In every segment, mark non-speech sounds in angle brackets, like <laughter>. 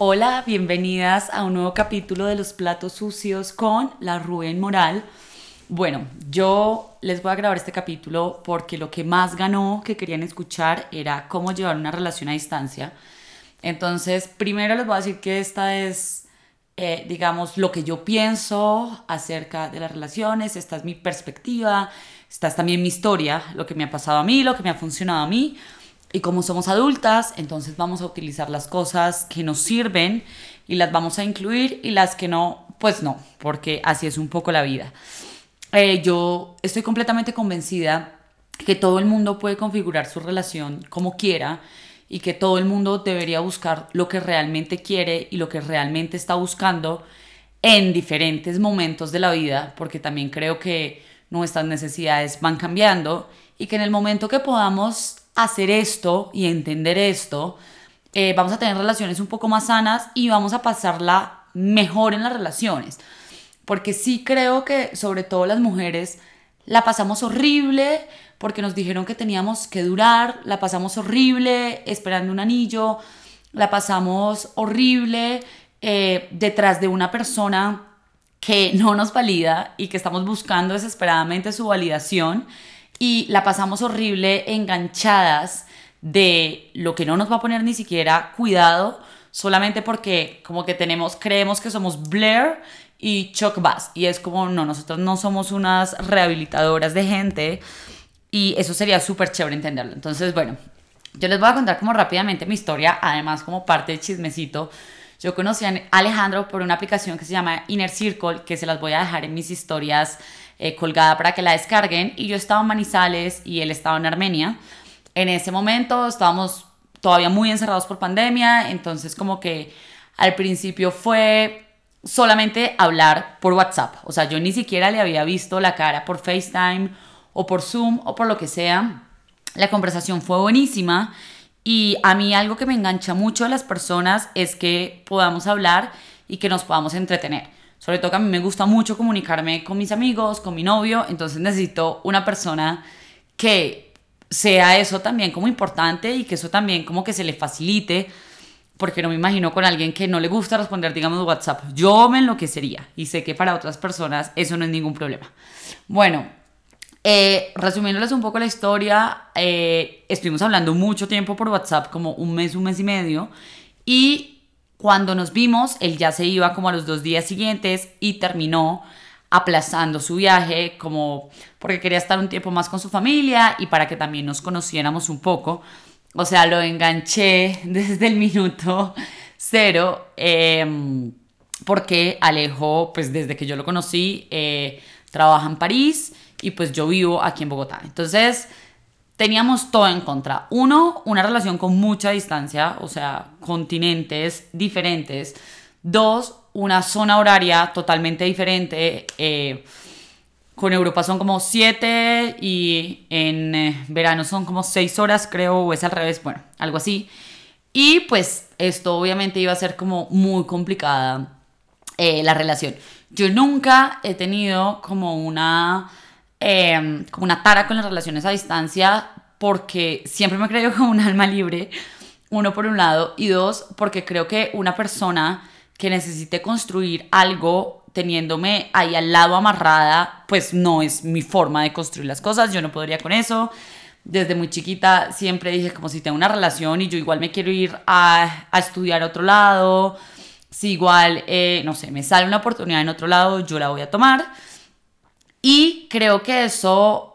Hola, bienvenidas a un nuevo capítulo de Los Platos Sucios con la Rubén Moral. Bueno, yo les voy a grabar este capítulo porque lo que más ganó que querían escuchar era cómo llevar una relación a distancia. Entonces, primero les voy a decir que esta es, eh, digamos, lo que yo pienso acerca de las relaciones, esta es mi perspectiva, esta es también mi historia, lo que me ha pasado a mí, lo que me ha funcionado a mí. Y como somos adultas, entonces vamos a utilizar las cosas que nos sirven y las vamos a incluir y las que no, pues no, porque así es un poco la vida. Eh, yo estoy completamente convencida que todo el mundo puede configurar su relación como quiera y que todo el mundo debería buscar lo que realmente quiere y lo que realmente está buscando en diferentes momentos de la vida, porque también creo que nuestras necesidades van cambiando y que en el momento que podamos hacer esto y entender esto, eh, vamos a tener relaciones un poco más sanas y vamos a pasarla mejor en las relaciones. Porque sí creo que sobre todo las mujeres la pasamos horrible porque nos dijeron que teníamos que durar, la pasamos horrible esperando un anillo, la pasamos horrible eh, detrás de una persona que no nos valida y que estamos buscando desesperadamente su validación y la pasamos horrible enganchadas de lo que no nos va a poner ni siquiera cuidado solamente porque como que tenemos creemos que somos Blair y Chuck Bass. Y es como no nosotros no somos unas rehabilitadoras de gente y eso sería súper chévere entenderlo. Entonces bueno yo les voy a contar como rápidamente mi historia además como parte de chismecito. Yo conocí a Alejandro por una aplicación que se llama Inner Circle que se las voy a dejar en mis historias eh, colgada para que la descarguen y yo estaba en Manizales y él estaba en Armenia. En ese momento estábamos todavía muy encerrados por pandemia, entonces como que al principio fue solamente hablar por WhatsApp, o sea, yo ni siquiera le había visto la cara por FaceTime o por Zoom o por lo que sea. La conversación fue buenísima y a mí algo que me engancha mucho a las personas es que podamos hablar y que nos podamos entretener. Sobre todo que a mí me gusta mucho comunicarme con mis amigos, con mi novio, entonces necesito una persona que sea eso también como importante y que eso también como que se le facilite, porque no me imagino con alguien que no le gusta responder, digamos, WhatsApp. Yo me enloquecería y sé que para otras personas eso no es ningún problema. Bueno, eh, resumiéndoles un poco la historia, eh, estuvimos hablando mucho tiempo por WhatsApp, como un mes, un mes y medio, y cuando nos vimos, él ya se iba como a los dos días siguientes y terminó aplazando su viaje como porque quería estar un tiempo más con su familia y para que también nos conociéramos un poco. O sea, lo enganché <laughs> desde el minuto cero em, porque Alejo, pues desde que yo lo conocí, eh, trabaja en París y pues yo vivo aquí en Bogotá. Entonces, teníamos todo en contra. Uno, una relación con mucha distancia, o sea, continentes diferentes. Dos, una zona horaria totalmente diferente. Eh, con Europa son como siete y en eh, verano son como seis horas, creo, o es al revés, bueno, algo así. Y pues esto obviamente iba a ser como muy complicada eh, la relación. Yo nunca he tenido como una Em, como una tara con las relaciones a distancia porque siempre me he creído <laughs> como un alma libre, uno por un lado, y dos, porque creo que una persona que necesite construir algo teniéndome ahí al lado amarrada, pues no es mi forma de construir las cosas, yo no podría con eso. Desde muy chiquita siempre dije como si tengo una relación y yo igual me quiero ir a, a estudiar a otro lado, si igual, eh, no sé, me sale una oportunidad en otro lado, yo la voy a tomar. Y creo que eso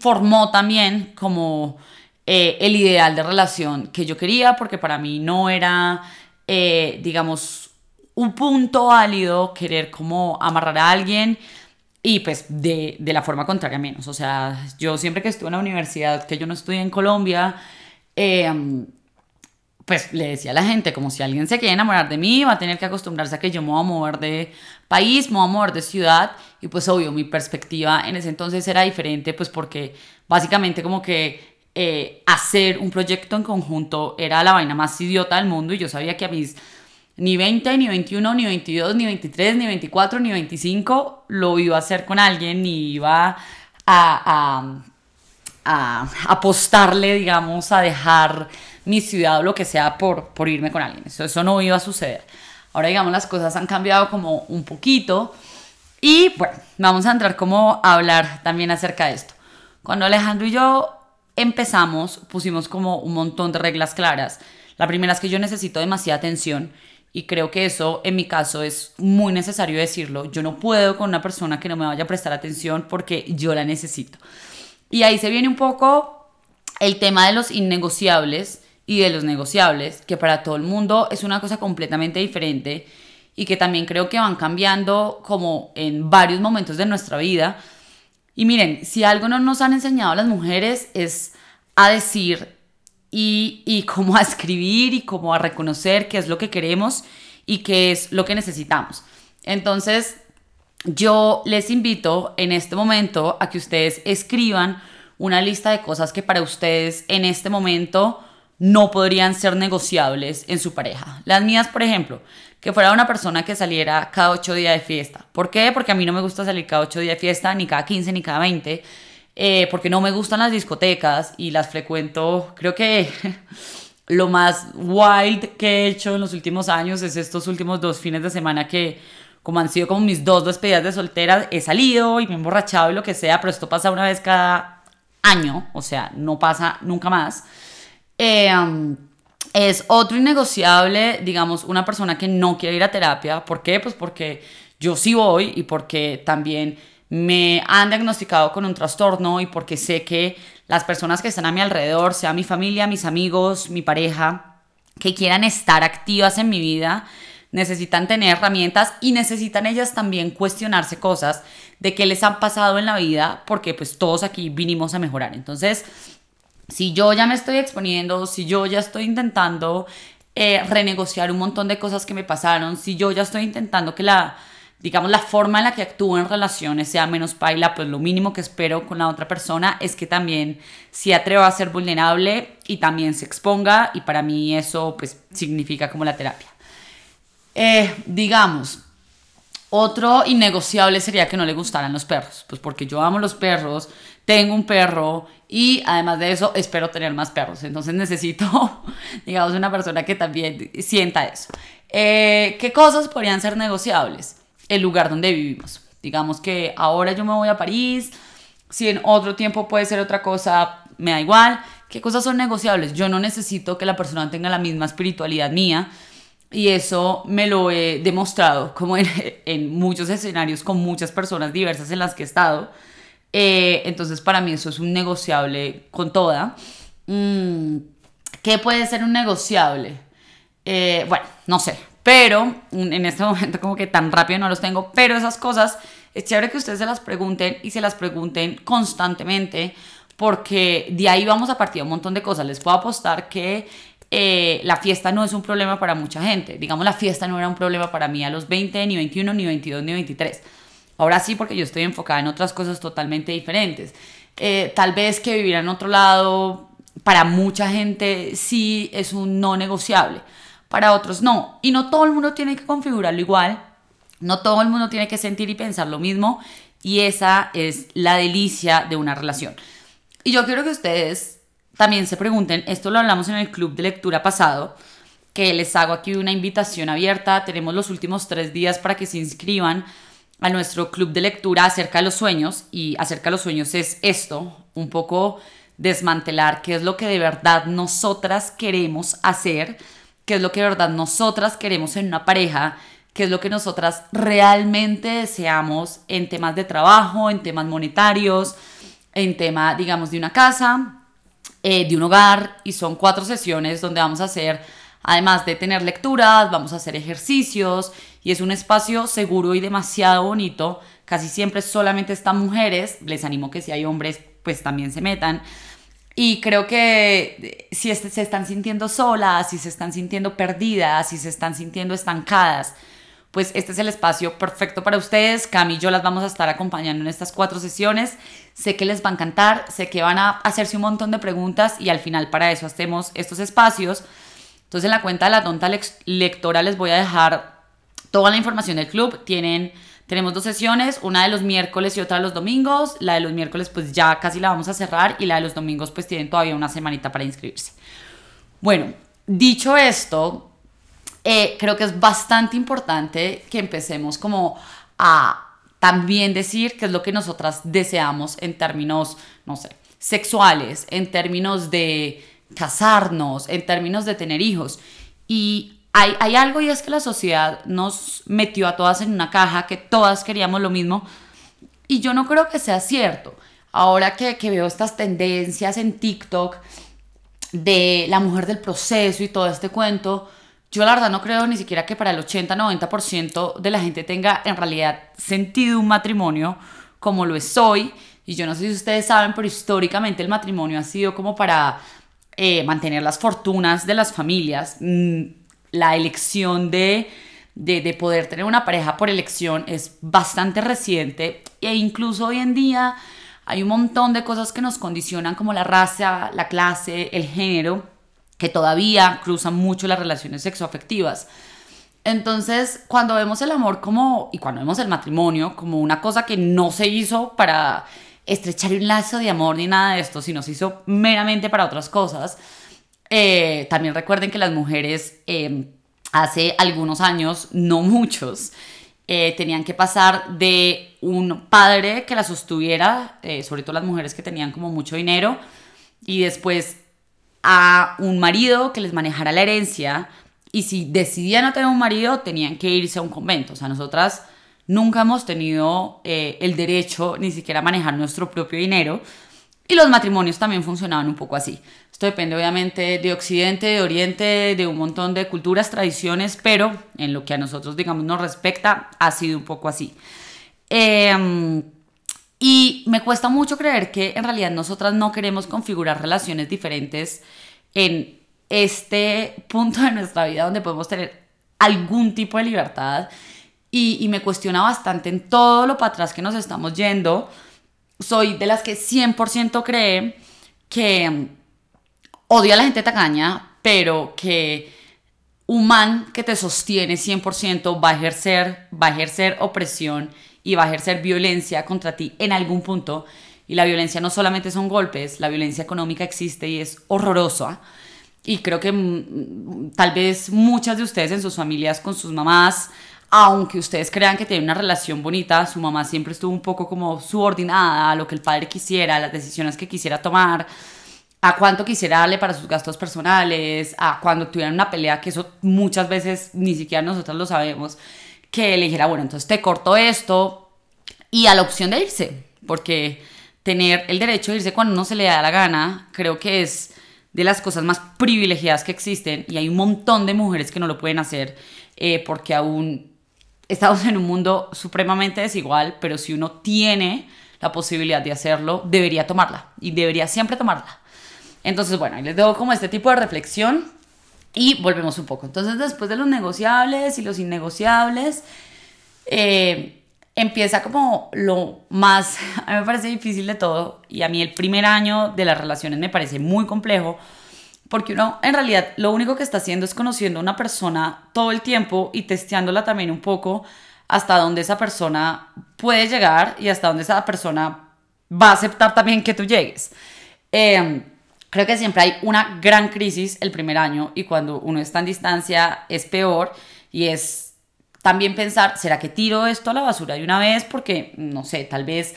formó también como eh, el ideal de relación que yo quería, porque para mí no era, eh, digamos, un punto válido querer como amarrar a alguien y pues de, de, la forma contraria menos. O sea, yo siempre que estuve en la universidad, que yo no estudié en Colombia, eh, pues le decía a la gente, como si alguien se quiere enamorar de mí, va a tener que acostumbrarse a que yo me voy a mover de país, me voy a mover de ciudad, y pues obvio, mi perspectiva en ese entonces era diferente, pues porque básicamente como que eh, hacer un proyecto en conjunto era la vaina más idiota del mundo, y yo sabía que a mis ni 20, ni 21, ni 22, ni 23, ni 24, ni 25 lo iba a hacer con alguien, ni iba a, a, a apostarle, digamos, a dejar mi ciudad o lo que sea por, por irme con alguien. Eso, eso no iba a suceder. Ahora, digamos, las cosas han cambiado como un poquito. Y bueno, vamos a entrar como a hablar también acerca de esto. Cuando Alejandro y yo empezamos, pusimos como un montón de reglas claras. La primera es que yo necesito demasiada atención y creo que eso en mi caso es muy necesario decirlo. Yo no puedo con una persona que no me vaya a prestar atención porque yo la necesito. Y ahí se viene un poco el tema de los innegociables y de los negociables, que para todo el mundo es una cosa completamente diferente y que también creo que van cambiando como en varios momentos de nuestra vida. Y miren, si algo no nos han enseñado las mujeres es a decir y, y como a escribir y como a reconocer qué es lo que queremos y qué es lo que necesitamos. Entonces, yo les invito en este momento a que ustedes escriban una lista de cosas que para ustedes en este momento no podrían ser negociables en su pareja. Las mías, por ejemplo, que fuera una persona que saliera cada ocho días de fiesta. ¿Por qué? Porque a mí no me gusta salir cada ocho días de fiesta, ni cada 15, ni cada 20, eh, porque no me gustan las discotecas y las frecuento, creo que <laughs> lo más wild que he hecho en los últimos años es estos últimos dos fines de semana que como han sido como mis dos despedidas de soltera, he salido y me he emborrachado y lo que sea, pero esto pasa una vez cada año, o sea, no pasa nunca más. Eh, es otro innegociable, digamos, una persona que no quiere ir a terapia. ¿Por qué? Pues porque yo sí voy y porque también me han diagnosticado con un trastorno y porque sé que las personas que están a mi alrededor, sea mi familia, mis amigos, mi pareja, que quieran estar activas en mi vida, necesitan tener herramientas y necesitan ellas también cuestionarse cosas de qué les han pasado en la vida, porque pues todos aquí vinimos a mejorar. Entonces, si yo ya me estoy exponiendo, si yo ya estoy intentando eh, renegociar un montón de cosas que me pasaron, si yo ya estoy intentando que la, digamos, la forma en la que actúo en relaciones sea menos paila, pues lo mínimo que espero con la otra persona es que también se atreva a ser vulnerable y también se exponga y para mí eso pues significa como la terapia. Eh, digamos, otro innegociable sería que no le gustaran los perros, pues porque yo amo los perros, tengo un perro y además de eso espero tener más perros. Entonces necesito, <laughs> digamos, una persona que también sienta eso. Eh, ¿Qué cosas podrían ser negociables? El lugar donde vivimos. Digamos que ahora yo me voy a París, si en otro tiempo puede ser otra cosa, me da igual. ¿Qué cosas son negociables? Yo no necesito que la persona tenga la misma espiritualidad mía. Y eso me lo he demostrado como en, <laughs> en muchos escenarios con muchas personas diversas en las que he estado eh, entonces para mí eso es un negociable con toda. Mm, ¿Qué puede ser un negociable? Eh, bueno, no sé, pero en este <laughs> momento como que tan rápido no los tengo, pero esas cosas es chévere que ustedes se las pregunten y se las pregunten constantemente porque de ahí vamos a partir un montón de cosas. Les puedo apostar que eh, la fiesta no es un problema para mucha gente. Digamos, la fiesta no era un problema para mí a los 20, ni 21, ni 22, ni 23 Ahora sí, porque yo estoy enfocada en otras cosas totalmente diferentes. Eh, tal vez que vivir en otro lado, para mucha gente sí es un no negociable, para otros no. Y no todo el mundo tiene que configurarlo igual, no todo el mundo tiene que sentir y pensar lo mismo, y esa es la delicia de una relación. Y yo quiero que ustedes también se pregunten, esto lo hablamos en el club de lectura pasado, que les hago aquí una invitación abierta, tenemos los últimos tres días para que se inscriban a nuestro club de lectura acerca de los sueños y acerca de los sueños es esto, un poco desmantelar qué es lo que de verdad nosotras queremos hacer, qué es lo que de verdad nosotras queremos en una pareja, qué es lo que nosotras realmente deseamos en temas de trabajo, en temas monetarios, en tema, digamos, de una casa, eh, de un hogar, y son cuatro sesiones donde vamos a hacer Además de tener lecturas, vamos a hacer ejercicios y es un espacio seguro y demasiado bonito. Casi siempre solamente están mujeres, les animo que si hay hombres pues también se metan. Y creo que si se están sintiendo solas, si se están sintiendo perdidas, si se están sintiendo estancadas, pues este es el espacio perfecto para ustedes. Cami y yo las vamos a estar acompañando en estas cuatro sesiones. Sé que les va a encantar, sé que van a hacerse un montón de preguntas y al final para eso hacemos estos espacios entonces en la cuenta de la tonta lectora les voy a dejar toda la información del club. Tienen, tenemos dos sesiones, una de los miércoles y otra de los domingos. La de los miércoles pues ya casi la vamos a cerrar y la de los domingos pues tienen todavía una semanita para inscribirse. Bueno, dicho esto, eh, creo que es bastante importante que empecemos como a también decir qué es lo que nosotras deseamos en términos, no sé, sexuales, en términos de casarnos, en términos de tener hijos. Y hay, algo y es que la sociedad nos metió a todas en una caja, que todas queríamos lo mismo. Y yo no creo que sea cierto. Ahora que, que veo estas tendencias en TikTok de la mujer del proceso y todo este cuento, yo la verdad no creo ni siquiera que para el 80-90% de la gente tenga en realidad sentido un matrimonio como lo es hoy. Y yo no sé si ustedes saben, pero históricamente el matrimonio ha sido como para eh, mantener las fortunas de las familias. Mm, la elección de, de, de, poder tener una pareja por elección es bastante reciente e incluso hoy en día hay un montón de cosas que nos condicionan como la raza, la clase, el género que todavía cruzan mucho las relaciones sexoafectivas. Entonces, cuando vemos el amor como, y cuando vemos el matrimonio como una cosa que no se hizo para estrechar un lazo de amor ni nada de esto, sino se hizo meramente para otras cosas, eh, también recuerden que las mujeres eh, hace algunos años, no muchos, eh, tenían que pasar de un padre que la sostuviera, sobre todo las mujeres que tenían como mucho dinero, y después a un marido que les manejara la herencia y si decidían no tener un marido tenían que irse a un convento. O sea, nosotras nunca hemos tenido el derecho ni siquiera a manejar nuestro propio dinero y los matrimonios también funcionaban un poco así. Esto depende obviamente de Occidente, de Oriente, de un montón de culturas, tradiciones, pero en lo que a nosotros, digamos, nos respecta, ha sido un poco así. Eh, y me cuesta mucho creer que en realidad nosotras no queremos configurar relaciones diferentes en este punto de nuestra vida donde podemos tener algún tipo de libertad. Y, me cuestiona bastante en todo lo para atrás que nos estamos yendo. Soy de las que 100% cree que odia a la gente tacaña, pero que un man que te sostiene 100% va a ejercer, va a ejercer opresión y va a ejercer violencia contra ti en algún punto. Y la violencia no solamente son golpes, la violencia económica existe y es horrorosa. Y creo que mm, tal vez muchas de ustedes en sus familias con sus mamás, aunque ustedes crean que tienen una relación bonita, su mamá siempre estuvo un poco como subordinada a lo que el padre quisiera, a las decisiones que quisiera tomar, a cuánto quisiera darle para sus gastos personales, a cuando tuvieran una pelea, que eso muchas veces ni siquiera nosotros lo sabemos que le dijera, bueno, entonces te corto esto y a la opción de irse, porque tener el derecho de irse cuando uno se le da la gana, creo que es de las cosas más privilegiadas que existen y hay un montón de mujeres que no lo pueden hacer eh, porque aún estamos en un mundo supremamente desigual, pero si uno tiene la posibilidad de hacerlo, debería tomarla y debería siempre tomarla. Entonces, bueno, les dejo como este tipo de reflexión y volvemos un poco. Entonces, después de los negociables y los innegociables, eh, empieza como lo más, <laughs> a mí me parece difícil de todo, y a mí el primer año de las relaciones me parece muy complejo, porque uno en realidad lo único que está haciendo es conociendo a una persona todo el tiempo y testeándola también un poco hasta dónde esa persona puede llegar y hasta dónde esa persona va a aceptar también que tú llegues. Eh, Creo que siempre hay una gran crisis el primer año y cuando uno está en distancia es peor y es también pensar, ¿será que tiro esto a la basura de una vez? Porque, no sé, tal vez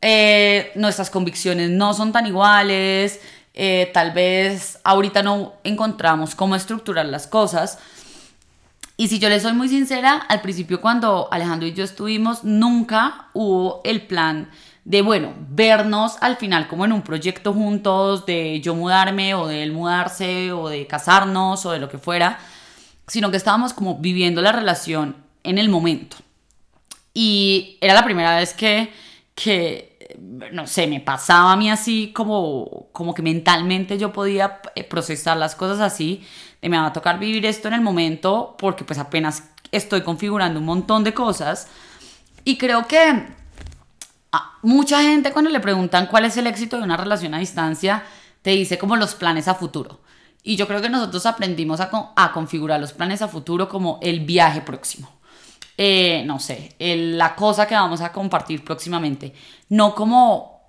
eh, nuestras convicciones no son tan iguales, eh, tal vez ahorita no encontramos cómo estructurar las cosas. Y si yo le soy muy sincera, al principio cuando Alejandro y yo estuvimos, nunca hubo el plan de, bueno, vernos al final como en un proyecto juntos, de yo mudarme o de él mudarse o de casarnos o de lo que fuera, sino que estábamos como viviendo la relación en el momento. Y era la primera vez que, que no sé, me pasaba a mí así como, como que mentalmente yo podía eh, procesar las cosas así, de me va a tocar vivir esto en el momento porque pues apenas estoy configurando un montón de cosas. Y creo que mucha gente cuando le preguntan cuál es el éxito de una relación a distancia, te dice como los planes a futuro. Y yo creo que nosotros aprendimos a, configurar los planes a futuro como el viaje próximo. Eh, no sé, la cosa que vamos a compartir próximamente. No como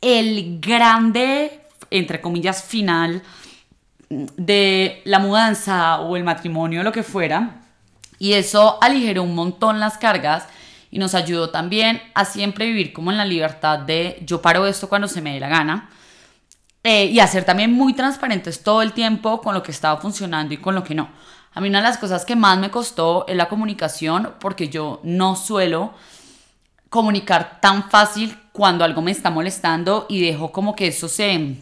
el grande, entre comillas, final de la mudanza o el matrimonio, lo que fuera. Y eso aligeró un montón las cargas y nos ayudó también a siempre vivir como en la libertad de yo paro esto cuando se me dé la gana. Eh, y hacer también muy transparentes todo el tiempo con lo que estaba funcionando y con lo que no. A mí una de las cosas que más me costó es la comunicación porque yo no suelo comunicar tan fácil cuando algo me está molestando y dejo como que eso se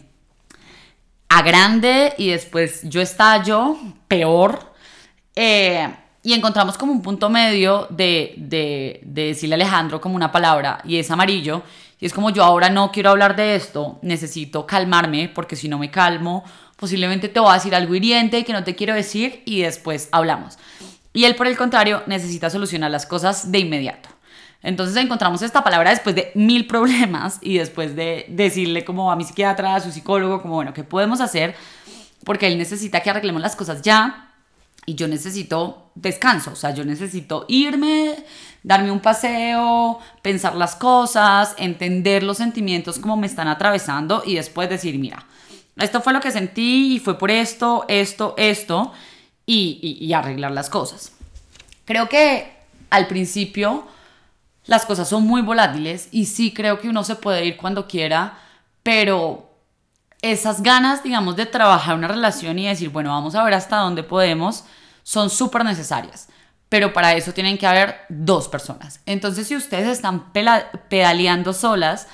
agrande y después yo estallo peor. Eh, y encontramos como un punto medio de, de, de, decirle a Alejandro como una palabra y es amarillo. Y es como yo ahora no quiero hablar de esto, necesito calmarme porque si no me calmo, posiblemente te voy a decir algo hiriente que no te quiero decir y después hablamos. Y él por el contrario necesita solucionar las cosas de inmediato. Entonces encontramos esta palabra después de mil problemas y después de decirle como a mi psiquiatra, a su psicólogo, como bueno, ¿qué podemos hacer? Porque él necesita que arreglemos las cosas ya y yo necesito descanso, o sea, yo necesito irme, darme un paseo, pensar las cosas, entender los sentimientos como me están atravesando y después decir, mira, esto fue lo que sentí y fue por esto, esto, esto y, y, y arreglar las cosas. Creo que al principio las cosas son muy volátiles y sí creo que uno se puede ir cuando quiera, pero esas ganas, digamos, de trabajar una relación y decir, bueno, vamos a ver hasta dónde podemos, son súper necesarias. Pero para eso tienen que haber dos personas. Entonces, si ustedes están pedaleando solas,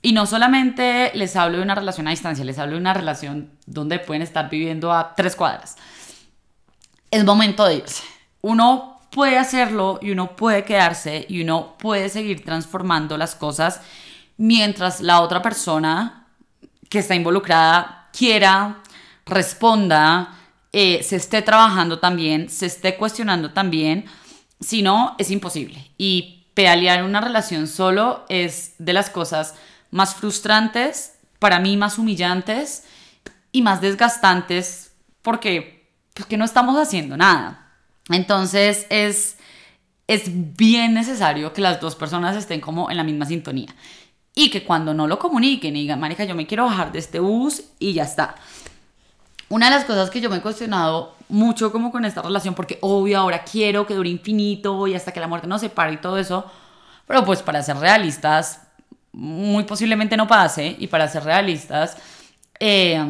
y no solamente les hablo de una relación a distancia, les hablo de una relación donde pueden estar viviendo a tres cuadras, es momento de irse. Uno puede hacerlo y uno puede quedarse y uno puede seguir transformando las cosas mientras la otra persona que está involucrada quiera, responda, eh, se esté trabajando también, se esté cuestionando también. Si no, es imposible. Y pedalear una relación solo es de las cosas más frustrantes, para mí más humillantes y más desgastantes porque, porque no estamos haciendo nada. Entonces es, es bien necesario que las dos personas estén como en la misma sintonía. Y que cuando no lo comuniquen y digan, marica, yo me quiero bajar de este bus y ya está. Una de las cosas que yo me he cuestionado mucho como con esta relación, porque obvio ahora quiero que dure infinito y hasta que la muerte nos separe y todo eso, pero pues para ser realistas, muy posiblemente no pase y para ser realistas, eh,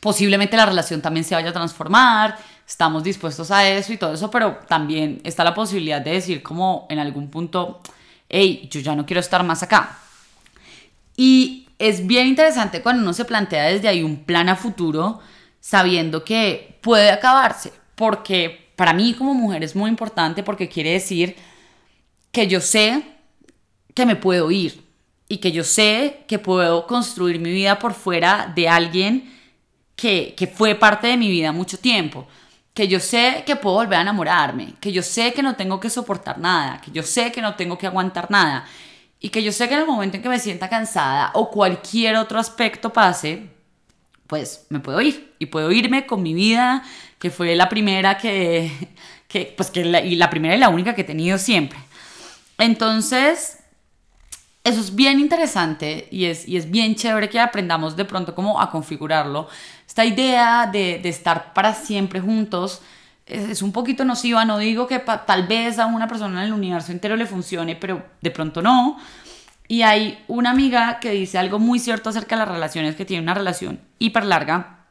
posiblemente la relación también se vaya a transformar estamos dispuestos a eso y todo eso, pero también está la posibilidad de decir como en algún punto, hey, yo ya no quiero estar más acá. Y es bien interesante cuando uno se plantea desde ahí un plan a futuro, sabiendo que puede acabarse, porque para mí como mujer es muy importante porque quiere decir que yo sé que me puedo ir y que yo sé que puedo construir mi vida por fuera de alguien que, que fue parte de mi vida mucho tiempo que yo sé que puedo volver a enamorarme, que yo sé que no tengo que soportar nada, que yo sé que no tengo que aguantar nada y que yo sé que en el momento en que me sienta cansada o cualquier otro aspecto pase, pues me puedo ir y puedo irme con mi vida, que fue la primera que, que pues que la, y la primera y la única que he tenido siempre. Entonces, eso es bien interesante y es, y es bien chévere que aprendamos de pronto cómo a configurarlo esta idea de, de estar para siempre juntos es, un poquito nociva. No digo que tal vez a una persona en el universo entero le funcione, pero de pronto no. Y hay una amiga que dice algo muy cierto acerca de las relaciones, que tiene una relación hiper larga.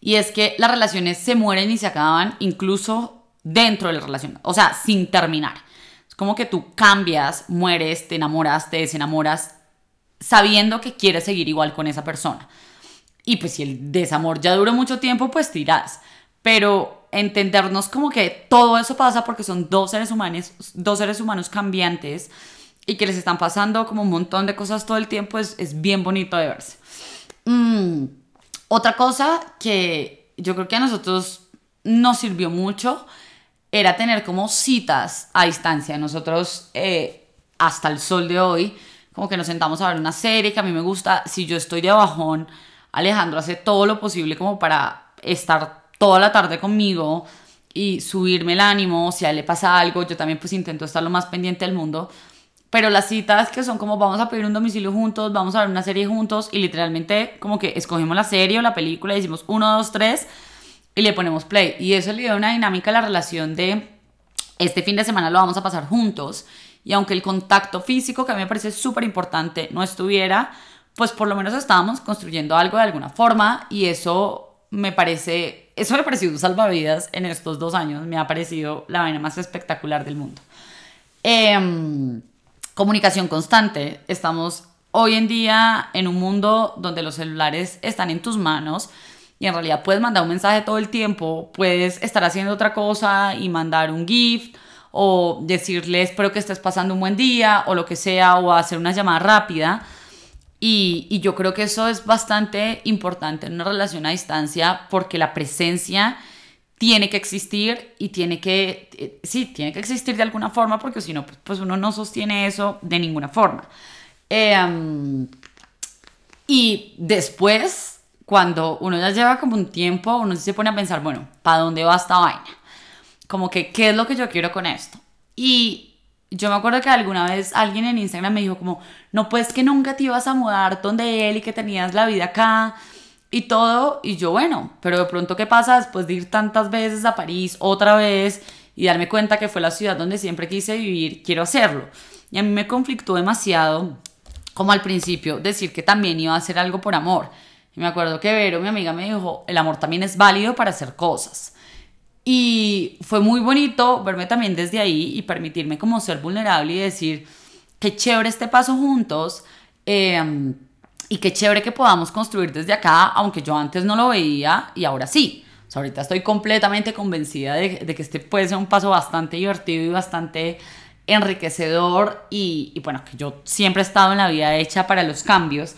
Y es que las relaciones se mueren y se acaban incluso dentro de la relación, o sea, sin terminar. Es como que tú cambias, mueres, te enamoras, te desenamoras, sabiendo que quieres seguir igual con esa persona. Y pues si el desamor ya duró mucho tiempo, pues tirás. Pero entendernos como que todo eso pasa porque son dos seres humanos, dos seres humanos cambiantes y que les están pasando como un montón de cosas todo el tiempo es, es bien bonito de verse. Mm, otra cosa que yo creo que a nosotros nos sirvió mucho era tener como citas a distancia. Nosotros eh, hasta el sol de hoy como que nos sentamos a ver una serie que a mí me gusta. Si yo estoy de bajón, Alejandro hace todo lo posible como para estar toda la tarde conmigo y subirme el ánimo, si a él le pasa algo, yo también pues intento estar lo más pendiente del mundo, pero las citas que son como vamos a pedir un domicilio juntos, vamos a ver una serie juntos y literalmente como que escogemos la serie o la película y decimos uno, dos, tres y le ponemos play. Y eso le dio una dinámica a la relación de este fin de semana lo vamos a pasar juntos. Y aunque el contacto físico, que a mí me parece súper importante, no estuviera, pues por lo menos estábamos construyendo algo de alguna forma y eso me parece, eso me ha parecido salvavidas en estos dos años, me ha parecido la vaina más espectacular del mundo. Em, comunicación constante. Estamos hoy en día en un mundo donde los celulares están en tus manos y en realidad puedes mandar un mensaje todo el tiempo, puedes estar haciendo otra cosa y mandar un gift o decirle espero que estés pasando un buen día o lo que sea o hacer una llamada rápida. Y, y yo creo que eso es bastante importante en una relación a distancia porque la presencia tiene que existir y tiene que, eh, sí, tiene que existir de alguna forma porque si no, pues, pues uno no sostiene eso de ninguna forma. Em, y después, cuando uno ya lleva como un tiempo, uno se pone a pensar, bueno, ¿para dónde va esta vaina? Como que, ¿qué es lo que yo quiero con esto? Y yo me acuerdo que alguna vez alguien en Instagram me dijo como, no, pues que nunca te ibas a mudar donde él y que tenías la vida acá y todo, y yo, bueno, pero de pronto, ¿qué pasa después de ir tantas veces a París otra vez y darme cuenta que fue la ciudad donde siempre quise vivir? Quiero hacerlo. Y a mí me conflictó demasiado, como al principio, decir que también iba a hacer algo por amor. Y me acuerdo que Vero, mi amiga, me dijo, el amor también es válido para hacer cosas. Y fue muy bonito verme también desde ahí y permitirme como ser vulnerable y decir, qué chévere este paso juntos. Eh, y qué chévere que podamos construir desde acá, aunque yo antes no lo veía y ahora sí. O sea, ahorita estoy completamente convencida de, que este puede ser un paso bastante divertido y bastante enriquecedor y, y, bueno, que yo siempre he estado en la vida hecha para los cambios.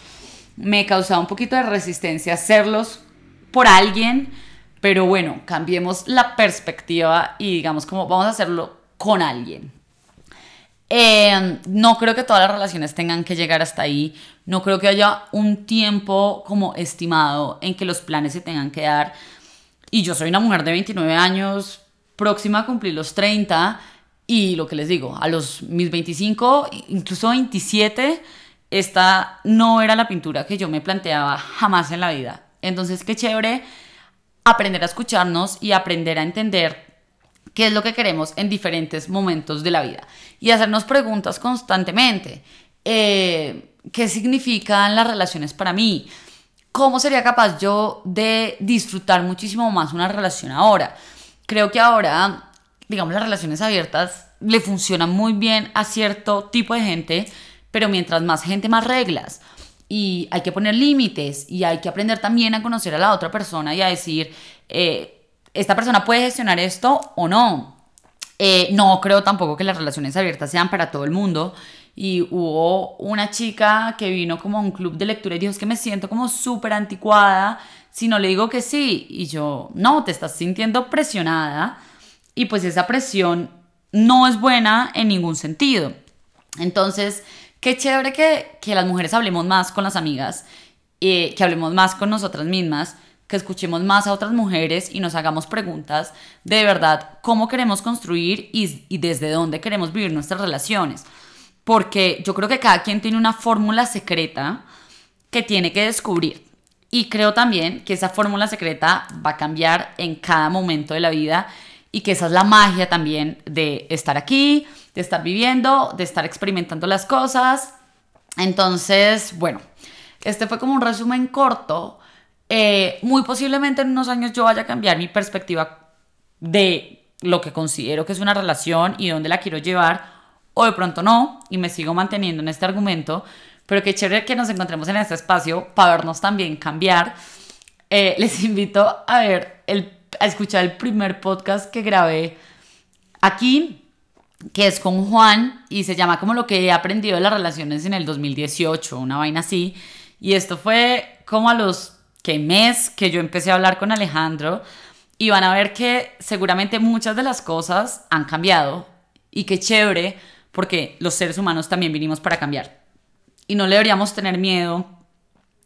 Me causado un poquito de resistencia hacerlos por alguien, pero bueno, cambiemos la perspectiva y digamos como vamos a hacerlo con alguien. Eh, no creo que todas las relaciones tengan que llegar hasta ahí. No creo que haya un tiempo como estimado en que los planes se tengan que dar. Y yo soy una mujer de 29 años, próxima a cumplir los 30. Y lo que les digo, a los mis 25, incluso 27, esta no era la pintura que yo me planteaba jamás en la vida. Entonces, qué chévere aprender a escucharnos y aprender a entender qué es lo que queremos en diferentes momentos de la vida y hacernos preguntas constantemente. Eh, ¿Qué significan las relaciones para mí? ¿Cómo sería capaz yo de disfrutar muchísimo más una relación ahora? Creo que ahora, digamos, las relaciones abiertas le funcionan muy bien a cierto tipo de gente, pero mientras más gente, más reglas. Y hay que poner límites y hay que aprender también a conocer a la otra persona y a decir, eh, esta persona puede gestionar esto o no. Eh, no creo tampoco que las relaciones abiertas sean para todo el mundo. Y hubo una chica que vino como a un club de lectura y dijo, es que me siento como súper anticuada si no le digo que sí. Y yo, no, te estás sintiendo presionada. Y pues esa presión no es buena en ningún sentido. Entonces, qué chévere que, que las mujeres hablemos más con las amigas, eh, que hablemos más con nosotras mismas que escuchemos más a otras mujeres y nos hagamos preguntas de verdad cómo queremos construir y, desde dónde queremos vivir nuestras relaciones. Porque yo creo que cada quien tiene una fórmula secreta que tiene que descubrir. Y creo también que esa fórmula secreta va a cambiar en cada momento de la vida y que esa es la magia también de estar aquí, de estar viviendo, de estar experimentando las cosas. Entonces, bueno, este fue como un resumen corto eh, muy posiblemente en unos años yo vaya a cambiar mi perspectiva de lo que considero que es una relación y dónde la quiero llevar, o de pronto no, y me sigo manteniendo en este argumento, pero qué chévere que nos encontremos en este espacio para vernos también cambiar. Eh, les <laughs> invito a ver, el, a escuchar el primer podcast que grabé aquí, que es con Juan, y se llama como lo que he aprendido de las relaciones en el 2018, una vaina así, y esto fue como a los que mes que yo empecé a hablar con Alejandro y van a ver que seguramente muchas de las cosas han cambiado y qué chévere porque los seres humanos también vinimos para cambiar. Y no deberíamos tener miedo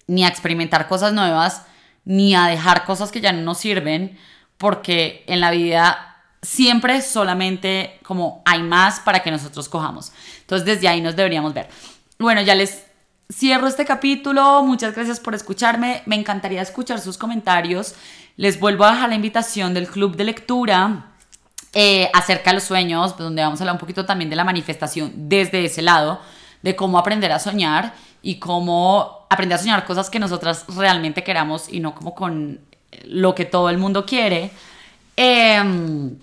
ni a experimentar cosas nuevas, ni a dejar cosas que ya no nos sirven, porque en la vida siempre solamente como hay más para que nosotros cojamos. Entonces desde ahí nos deberíamos ver. Bueno, ya les cierro este capítulo. Muchas gracias por escucharme. Me encantaría escuchar sus comentarios. Les vuelvo a dejar la invitación del club de lectura eh, acerca de los sueños, donde vamos a hablar un poquito también de la manifestación desde ese lado, de cómo aprender a soñar y cómo aprender a soñar cosas que nosotras realmente queramos y no como con lo que todo el mundo quiere. Em,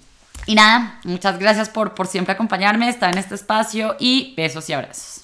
y nada, muchas gracias por, por siempre acompañarme, estar en este espacio y besos y abrazos.